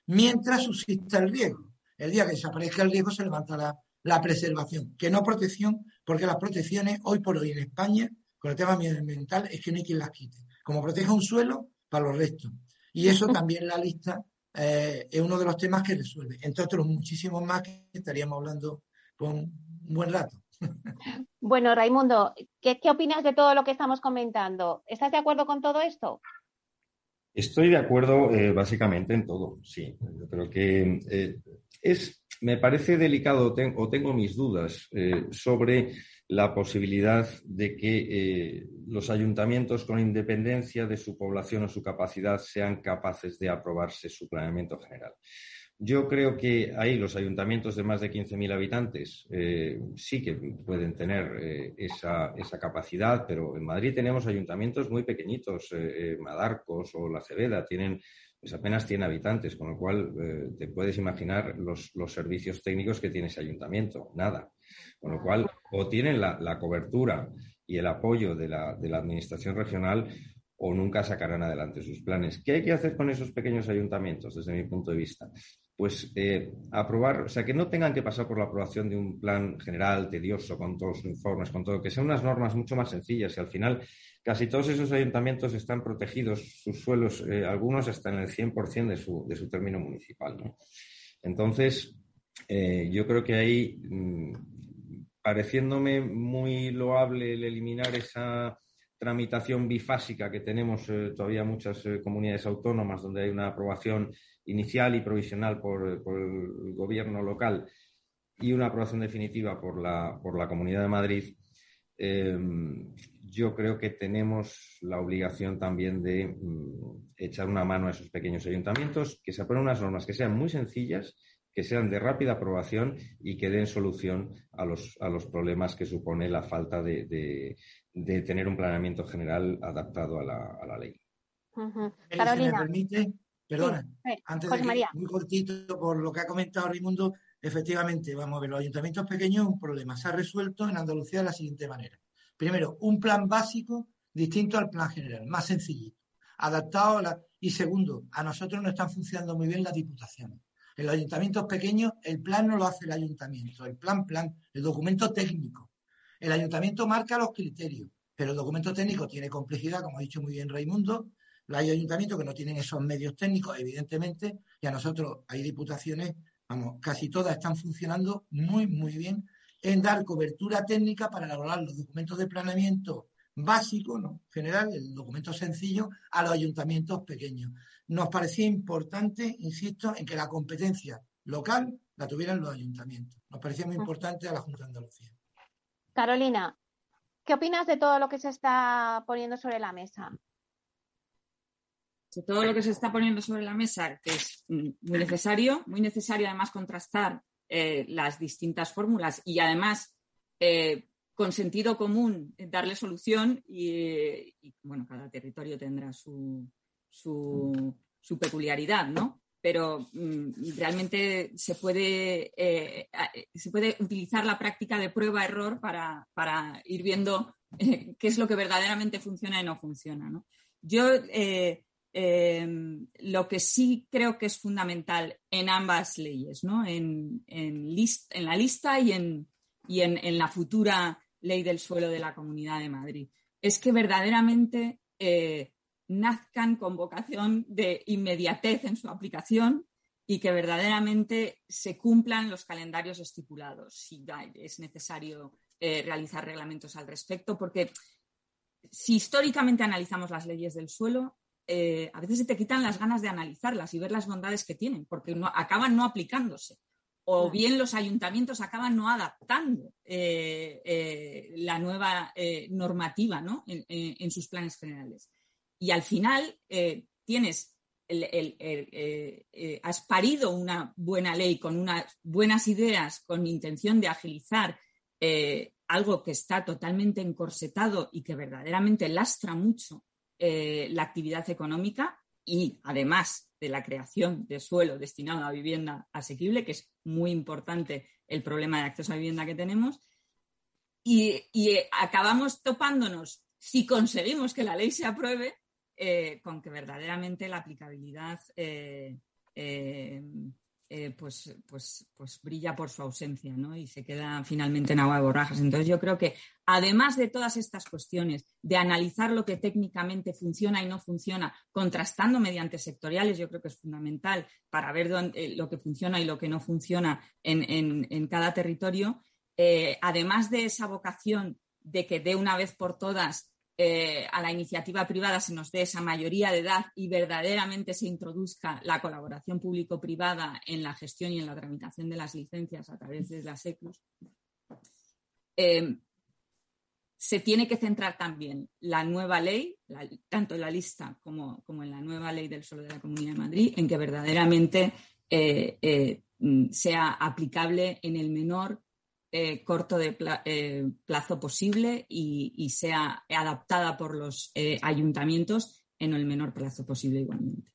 Speaker 4: mientras subsista el riesgo. El día que desaparezca el riesgo se levanta la, la preservación, que no protección, porque las protecciones hoy por hoy en España, con el tema medioambiental, es que no hay quien las quite. Como proteja un suelo, para los restos. Y eso también la lista eh, es uno de los temas que resuelve, entre otros muchísimos más que estaríamos hablando por un buen rato.
Speaker 3: Bueno, Raimundo, ¿qué, opinas de todo lo que estamos comentando? ¿Estás de acuerdo con todo esto?
Speaker 5: Estoy de acuerdo eh, básicamente en todo, sí. Yo creo que eh, es, me parece delicado o tengo mis dudas sobre la posibilidad de que eh, los ayuntamientos, con independencia de su población o su capacidad, sean capaces de aprobarse su planeamiento general. Yo creo que ahí los ayuntamientos de más de 15.000 habitantes eh, sí que pueden tener eh, esa, capacidad, pero en Madrid tenemos ayuntamientos muy pequeñitos, Madarcos o La Cebeda, tienen pues apenas 100 habitantes, con lo cual te puedes imaginar los, los servicios técnicos que tiene ese ayuntamiento, nada. Con lo cual, o tienen la, cobertura y el apoyo de la, Administración regional o nunca sacarán adelante sus planes. ¿Qué hay que hacer con esos pequeños ayuntamientos, desde mi punto de vista? Pues eh, aprobar, o sea, que no tengan que pasar por la aprobación de un plan general tedioso con todos los informes, con todo, que sean unas normas mucho más sencillas y al final casi todos esos ayuntamientos están protegidos, sus suelos, eh, algunos están en el 100% de su, de su término municipal. Entonces, eh, yo creo que ahí mm, pareciéndome muy loable el eliminar esa tramitación bifásica que tenemos eh, todavía muchas eh, comunidades autónomas donde hay una aprobación inicial y provisional por, el gobierno local y una aprobación definitiva por la, por la Comunidad de Madrid, em, yo creo que tenemos la obligación también de mm, echar una mano a esos pequeños ayuntamientos, que se aprueben unas normas que sean muy sencillas que sean de rápida aprobación y que den solución a los, a los problemas que supone la falta de, tener un planeamiento general adaptado a la, ley.
Speaker 4: Carolina. me permite, perdona, antes de muy cortito por lo que ha comentado Raimundo, efectivamente, vamos a ver, los ayuntamientos pequeños es un problema. Se ha resuelto en Andalucía de la siguiente manera. Primero, un plan básico distinto al plan general, más sencillito, adaptado a la... Y segundo, a nosotros no están funcionando muy bien las diputaciones. En los ayuntamientos pequeños el plan no lo hace el ayuntamiento, el plan, plan, el documento técnico. El ayuntamiento marca los criterios, pero el documento técnico tiene complejidad, como ha dicho muy bien Raimundo. Hay ayuntamientos que no tienen esos medios técnicos, evidentemente, y a nosotros hay diputaciones, vamos, casi todas están funcionando muy, muy bien en dar cobertura técnica para elaborar los documentos de planeamiento básico, ¿no? general, el documento sencillo, a los ayuntamientos pequeños. Nos parecía importante, insisto, en que la competencia local la tuvieran los ayuntamientos. Nos parecía muy importante a la Junta de Andalucía.
Speaker 3: Carolina, ¿qué opinas de todo lo que se está poniendo sobre la mesa?
Speaker 6: De todo lo que se está poniendo sobre la mesa, que es mm, muy necesario, muy necesario además contrastar eh, las distintas fórmulas y además eh, con sentido común darle solución y, bueno, cada territorio tendrá su, su, peculiaridad, ¿no? Pero mm, realmente se puede, eh, se puede utilizar la práctica de prueba-error para, para, ir viendo eh, qué es lo que verdaderamente funciona y no funciona, ¿no? Yo eh, lo que sí creo que es fundamental en ambas leyes, ¿no? En, en, en la lista y en, y en, en la futura ley del suelo de la Comunidad de Madrid. Es que verdaderamente eh, nazcan con vocación de inmediatez en su aplicación y que verdaderamente se cumplan los calendarios estipulados si es necesario eh, realizar reglamentos al respecto, porque si históricamente analizamos las leyes del suelo, eh, a veces se te quitan las ganas de analizarlas y ver las bondades que tienen, porque acaban no aplicándose o bien los ayuntamientos acaban no adaptando eh, eh, la nueva eh, normativa en, sus planes generales. Y al final tienes, has parido una buena ley con unas buenas ideas, con intención de agilizar algo que está totalmente encorsetado y que verdaderamente lastra mucho la actividad económica y además de la creación de suelo destinado a vivienda asequible, que es muy importante el problema de acceso a vivienda que tenemos. Y, acabamos topándonos, si conseguimos que la ley se apruebe, eh, con que verdaderamente la aplicabilidad eh, eh, eh, pues, pues, pues brilla por su ausencia ¿no? y se queda finalmente en agua de borrajas. Entonces yo creo que además de todas estas cuestiones, de analizar lo que técnicamente funciona y no funciona, contrastando mediante sectoriales, yo creo que es fundamental para ver eh, lo que funciona y lo que no funciona en, cada territorio, eh, además de esa vocación de que de una vez por todas eh, a la iniciativa privada se nos dé esa mayoría de edad y verdaderamente se introduzca la colaboración público-privada en la gestión y en la tramitación de las licencias a través de las ECLUS, eh, se tiene que centrar también la nueva ley, tanto en la lista como, en la nueva ley del suelo de la Comunidad de Madrid, en que verdaderamente eh, mm, sea aplicable en el menor eh, corto de eh, plazo posible y, sea adaptada por los eh, ayuntamientos en el menor plazo posible igualmente.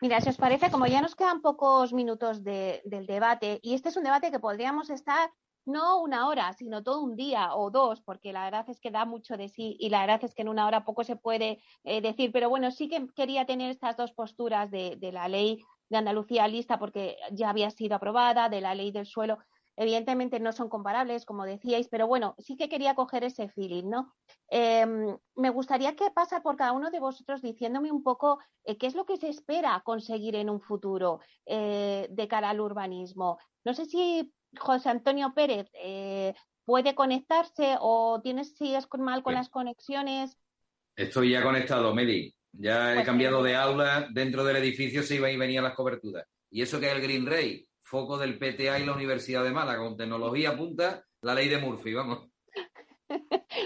Speaker 3: Mira, si os parece, como ya nos quedan pocos minutos del debate, y este es un debate que podríamos estar no una hora, sino todo un día o dos, porque la verdad es que da mucho de sí y la verdad es que en una hora poco se puede decir, pero bueno, sí que quería tener estas dos posturas de, de la ley de Andalucía lista porque ya había sido aprobada, de la ley del suelo, Evidentemente no son comparables, como decíais, pero bueno, sí que quería coger ese feeling, ¿no? Em, me gustaría que pasa por cada uno de vosotros diciéndome un poco eh, qué es lo que se espera conseguir en un futuro eh, de cara al urbanismo. No sé si José Antonio Pérez eh, puede conectarse o tienes sigues mal con las conexiones.
Speaker 7: Estoy ya conectado, Meli. Ya he pues cambiado de aula. Dentro del edificio se iba y venían las coberturas. Y eso que es el Green Ray, foco del PTA y la Universidad de Málaga, con tecnología punta, la ley de Murphy, vamos.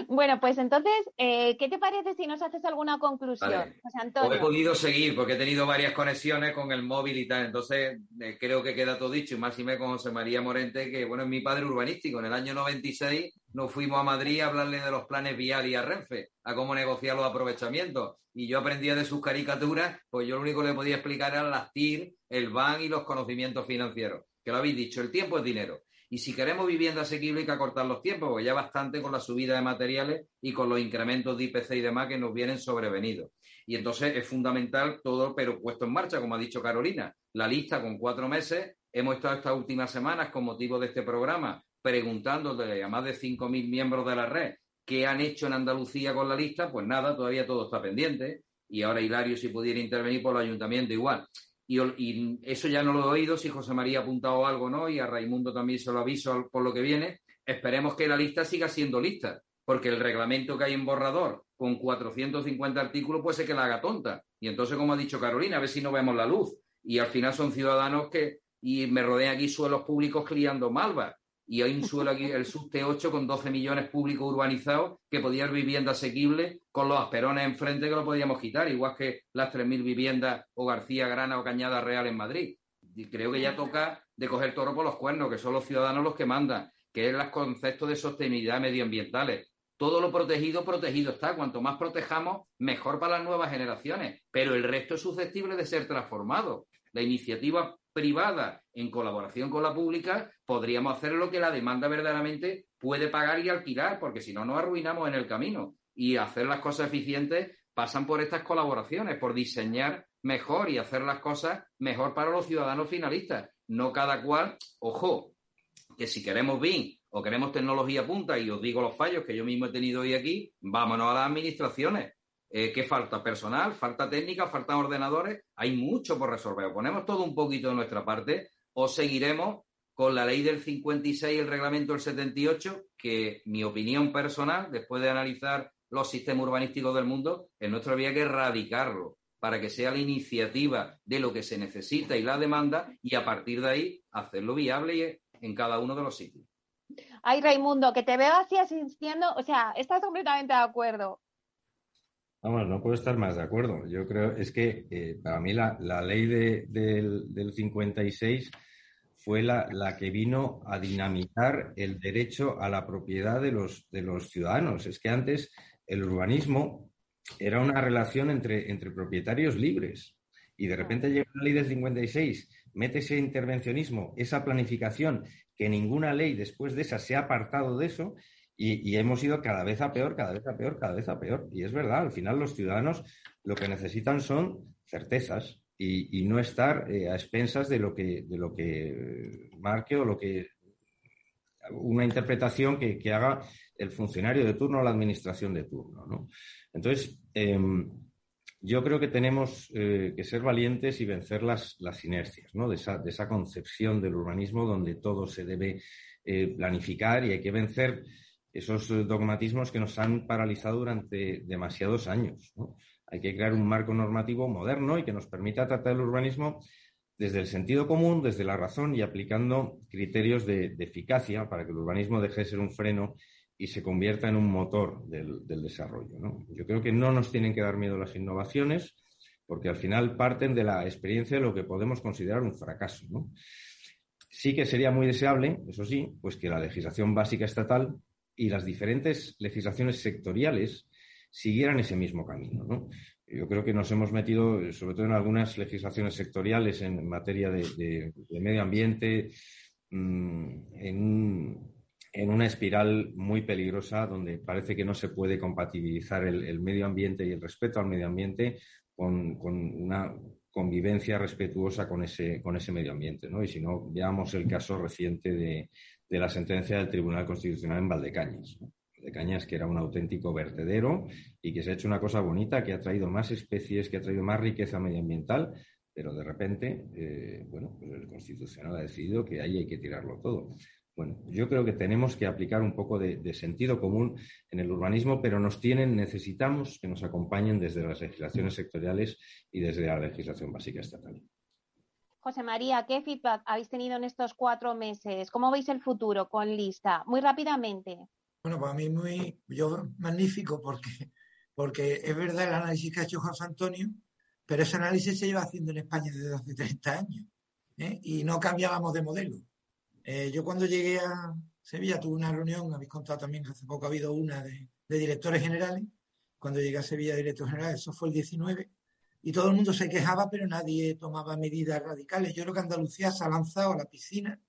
Speaker 3: Bueno, pues entonces, eh, ¿qué te parece si nos haces alguna conclusión, José Antonio?
Speaker 7: he podido seguir porque he tenido varias conexiones con el móvil y tal, entonces eh, creo que queda todo dicho, y más y me con José María Morente, que bueno, es mi padre urbanístico. En el año 96 nos fuimos a Madrid a hablarle de los planes viales y a Renfe, a cómo negociar los aprovechamientos. Y yo aprendía de sus caricaturas, pues yo lo único que le podía explicar era las TIR, el BAN y los conocimientos financieros. Que lo habéis dicho, el tiempo es dinero. Y si queremos vivienda asequible hay que acortar los tiempos, porque ya bastante con la subida de materiales y con los incrementos de IPC y demás que nos vienen sobrevenidos. Y entonces es fundamental todo, pero puesto en marcha, como ha dicho Carolina, la lista con cuatro meses. Hemos estado estas últimas semanas con motivo de este programa preguntándole a más de 5.000 miembros de la red qué han hecho en Andalucía con la lista. Pues nada, todavía todo está pendiente. Y ahora Hilario, si pudiera intervenir por el ayuntamiento, igual. Y, eso ya no lo he oído, si José María ha apuntado algo no, y a Raimundo también se lo aviso por lo que viene. Esperemos que la lista siga siendo lista, porque el reglamento que hay en borrador con 450 artículos puede ser que la haga tonta. Y entonces, como ha dicho Carolina, a ver si no vemos la luz. Y al final son ciudadanos que, y me rodean aquí suelos públicos criando malvas. Y hay un suelo aquí, el subte 8, con 12 millones públicos urbanizados, que podía haber vivienda asequible con los asperones enfrente que lo podíamos quitar, igual que las 3.000 viviendas o García Grana o Cañada Real en Madrid. Y creo que ya toca de coger toro por los cuernos, que son los ciudadanos los que mandan, que es el concepto de sostenibilidad medioambientales todo lo protegido, protegido está. Cuanto más protejamos, mejor para las nuevas generaciones. Pero el resto es susceptible de ser transformado. La iniciativa privada, en colaboración con la pública, podríamos hacer lo que la demanda verdaderamente puede pagar y alquilar, porque si no nos arruinamos en el camino. Y hacer las cosas eficientes pasan por estas colaboraciones, por diseñar mejor y hacer las cosas mejor para los ciudadanos finalistas. No cada cual, ojo, que si queremos bien o queremos tecnología punta, y os digo los fallos que yo mismo he tenido hoy aquí, vámonos a las administraciones. Eh, ¿Qué falta? Personal, falta técnica, faltan ordenadores, hay mucho por resolver. O ponemos todo un poquito de nuestra parte o seguiremos con la ley del 56 y el reglamento del 78, que mi opinión personal, después de analizar los sistemas urbanísticos del mundo, en nuestro había que erradicarlo para que sea la iniciativa de lo que se necesita y la demanda y a partir de ahí hacerlo viable en cada uno de los sitios.
Speaker 3: Ay, Raimundo, que te veo así asistiendo, o sea, estás completamente de acuerdo.
Speaker 5: Vamos, no puedo estar más de acuerdo. Yo creo, es que eh, para mí la, ley del, 56 fue la, que vino a dinamitar el derecho a la propiedad de los, de los ciudadanos. Es que antes el urbanismo era una relación entre, entre propietarios libres. Y de repente llega la ley del 56, mete ese intervencionismo, esa planificación que ninguna ley después de esa se ha apartado de eso y, hemos ido cada vez a peor, cada vez a peor, cada vez a peor. Y es verdad, al final los ciudadanos lo que necesitan son certezas y, no estar eh, a expensas de lo que, de lo que marque o lo que una interpretación que, haga el funcionario de turno o la administración de turno. Entonces, em, yo creo que tenemos eh, que ser valientes y vencer las, inercias de, esa, concepción del urbanismo donde todo se debe eh, planificar y hay que vencer esos dogmatismos que nos han paralizado durante demasiados años. Hay que crear un marco normativo moderno y que nos permita tratar el urbanismo desde el sentido común, desde la razón y aplicando criterios de, de eficacia para que el urbanismo deje de ser un freno y se convierta en un motor del, desarrollo. Yo creo que no nos tienen que dar miedo las innovaciones, porque al final parten de la experiencia de lo que podemos considerar un fracaso. Sí que sería muy deseable, eso sí, pues que la legislación básica estatal y las diferentes legislaciones sectoriales siguieran ese mismo camino. Yo creo que nos hemos metido, sobre todo en algunas legislaciones sectoriales en materia de, medio ambiente, mm, en una espiral muy peligrosa donde parece que no se puede compatibilizar el, medio ambiente y el respeto al medio ambiente con, una convivencia respetuosa con ese, con ese medio ambiente. ¿no? Y si no, veamos el caso reciente de, la sentencia del Tribunal Constitucional en Valdecañas. Valdecañas, que era un auténtico vertedero y que se ha hecho una cosa bonita, que ha traído más especies, que ha traído más riqueza medioambiental, pero de repente, eh, bueno, pues el Constitucional ha decidido que ahí hay que tirarlo todo. Bueno, yo creo que tenemos que aplicar un poco de, sentido común en el urbanismo, pero nos tienen, necesitamos que nos acompañen desde las legislaciones sectoriales y desde la legislación básica estatal.
Speaker 3: José María, ¿qué feedback habéis tenido en estos cuatro meses? ¿Cómo veis el futuro con lista? Muy rápidamente.
Speaker 4: Bueno, para mí muy yo, magnífico porque, porque es verdad el análisis que ha hecho José Antonio, pero ese análisis se lleva haciendo en España desde hace 30 años ¿eh? y no cambiábamos de modelo. Eh, yo cuando llegué a Sevilla tuve una reunión, habéis contado también que hace poco ha habido una de, directores generales. Cuando llegué a Sevilla director general, eso fue el 19, y todo el mundo se quejaba, pero nadie tomaba medidas radicales. Yo creo que Andalucía se ha lanzado a la piscina,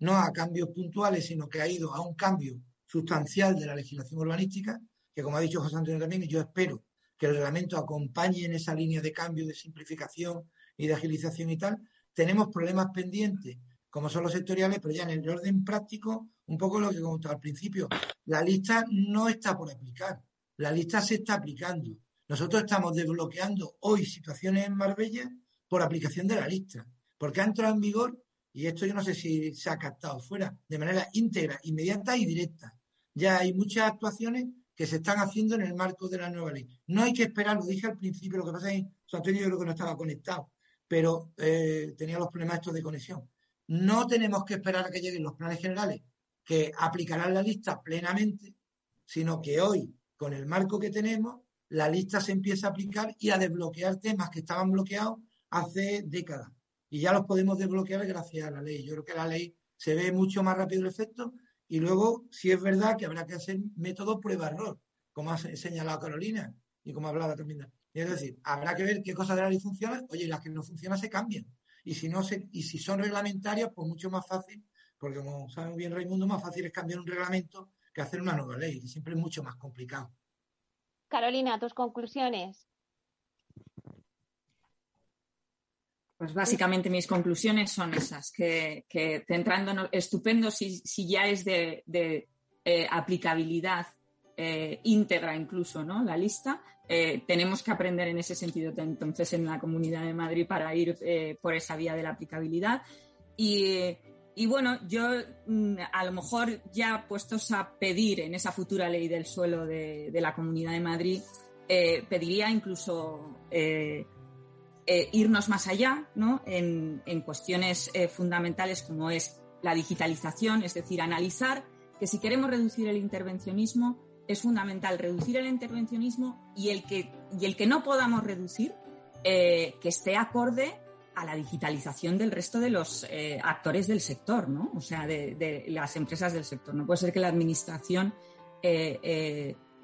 Speaker 4: no a cambios puntuales, sino que ha ido a un cambio sustancial de la legislación urbanística, que como ha dicho José Antonio también, yo espero que el reglamento acompañe en esa línea de cambio, de simplificación y de agilización y tal. Tenemos problemas pendientes como son los sectoriales, pero ya en el orden práctico, un poco lo que comentaba al principio, la lista no está por aplicar, la lista se está aplicando. Nosotros estamos desbloqueando hoy situaciones en Marbella por aplicación de la lista, porque ha entrado en vigor, y esto yo no sé si se ha captado fuera, de manera íntegra, inmediata y directa. Ya hay muchas actuaciones que se están haciendo en el marco de la nueva ley. No hay que esperar, lo dije al principio, lo que pasa es que Antonio yo creo que no estaba conectado, pero eh, tenía los problemas estos de conexión. No tenemos que esperar a que lleguen los planes generales que aplicarán la lista plenamente, sino que hoy, con el marco que tenemos, la lista se empieza a aplicar y a desbloquear temas que estaban bloqueados hace décadas. Y ya los podemos desbloquear gracias a la ley. Yo creo que la ley se ve mucho más rápido el efecto y luego, si es verdad que habrá que hacer método prueba-error, como ha señalado Carolina y como hablaba también. Es decir, habrá que ver qué cosas de la ley funcionan, oye, las que no funcionan se cambian. Y si, no se, y si son reglamentarias, pues mucho más fácil, porque como saben bien Raimundo, más fácil es cambiar un reglamento que hacer una nueva ley, y siempre es mucho más complicado.
Speaker 3: Carolina, tus conclusiones.
Speaker 6: Pues básicamente mis conclusiones son esas, que, que centrándonos, estupendo si, ya es de, eh, aplicabilidad eh, íntegra incluso, ¿no? La lista. Eh, tenemos que aprender en ese sentido entonces en la Comunidad de Madrid para ir por esa vía de la aplicabilidad. Y, y bueno, yo mm, a lo mejor ya puestos a pedir en esa futura ley del suelo de, la Comunidad de Madrid, pediría incluso eh, irnos más allá ¿no? en, cuestiones eh, fundamentales como es la digitalización, es decir, analizar que si queremos reducir el intervencionismo, es fundamental reducir el intervencionismo y el que, y el que no podamos reducir, eh, que esté acorde a la digitalización del resto de los actores del sector, ¿no? O sea, de, las empresas del sector. No puede ser que la administración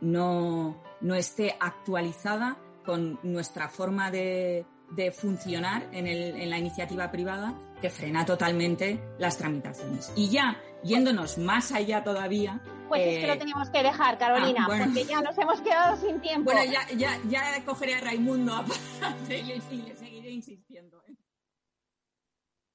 Speaker 6: no, no esté actualizada con nuestra forma de, de funcionar en, la iniciativa privada que frena totalmente las tramitaciones. Y ya yéndonos más allá todavía.
Speaker 3: Pues es que lo eh, teníamos que dejar, Carolina, ah, porque ya nos hemos quedado sin tiempo.
Speaker 6: Bueno, ya, ya, cogeré a Raimundo aparte y le seguiré insistiendo.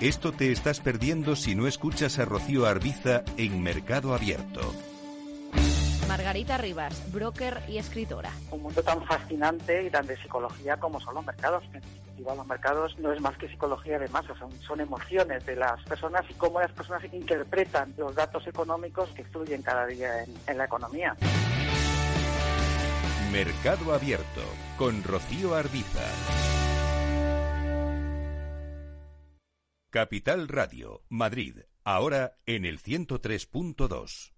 Speaker 2: Esto te estás perdiendo si no escuchas a Rocío Arbiza en Mercado Abierto.
Speaker 9: Margarita Rivas, broker y escritora.
Speaker 10: Un mundo tan fascinante y tan de psicología como son los mercados. En definitiva, los mercados no es más que psicología de masas, son, emociones de las personas y cómo las personas interpretan los datos económicos que fluyen cada día en la economía.
Speaker 2: Mercado Abierto con Rocío Arbiza. Capital Radio, Madrid, Ahora en el 103.2.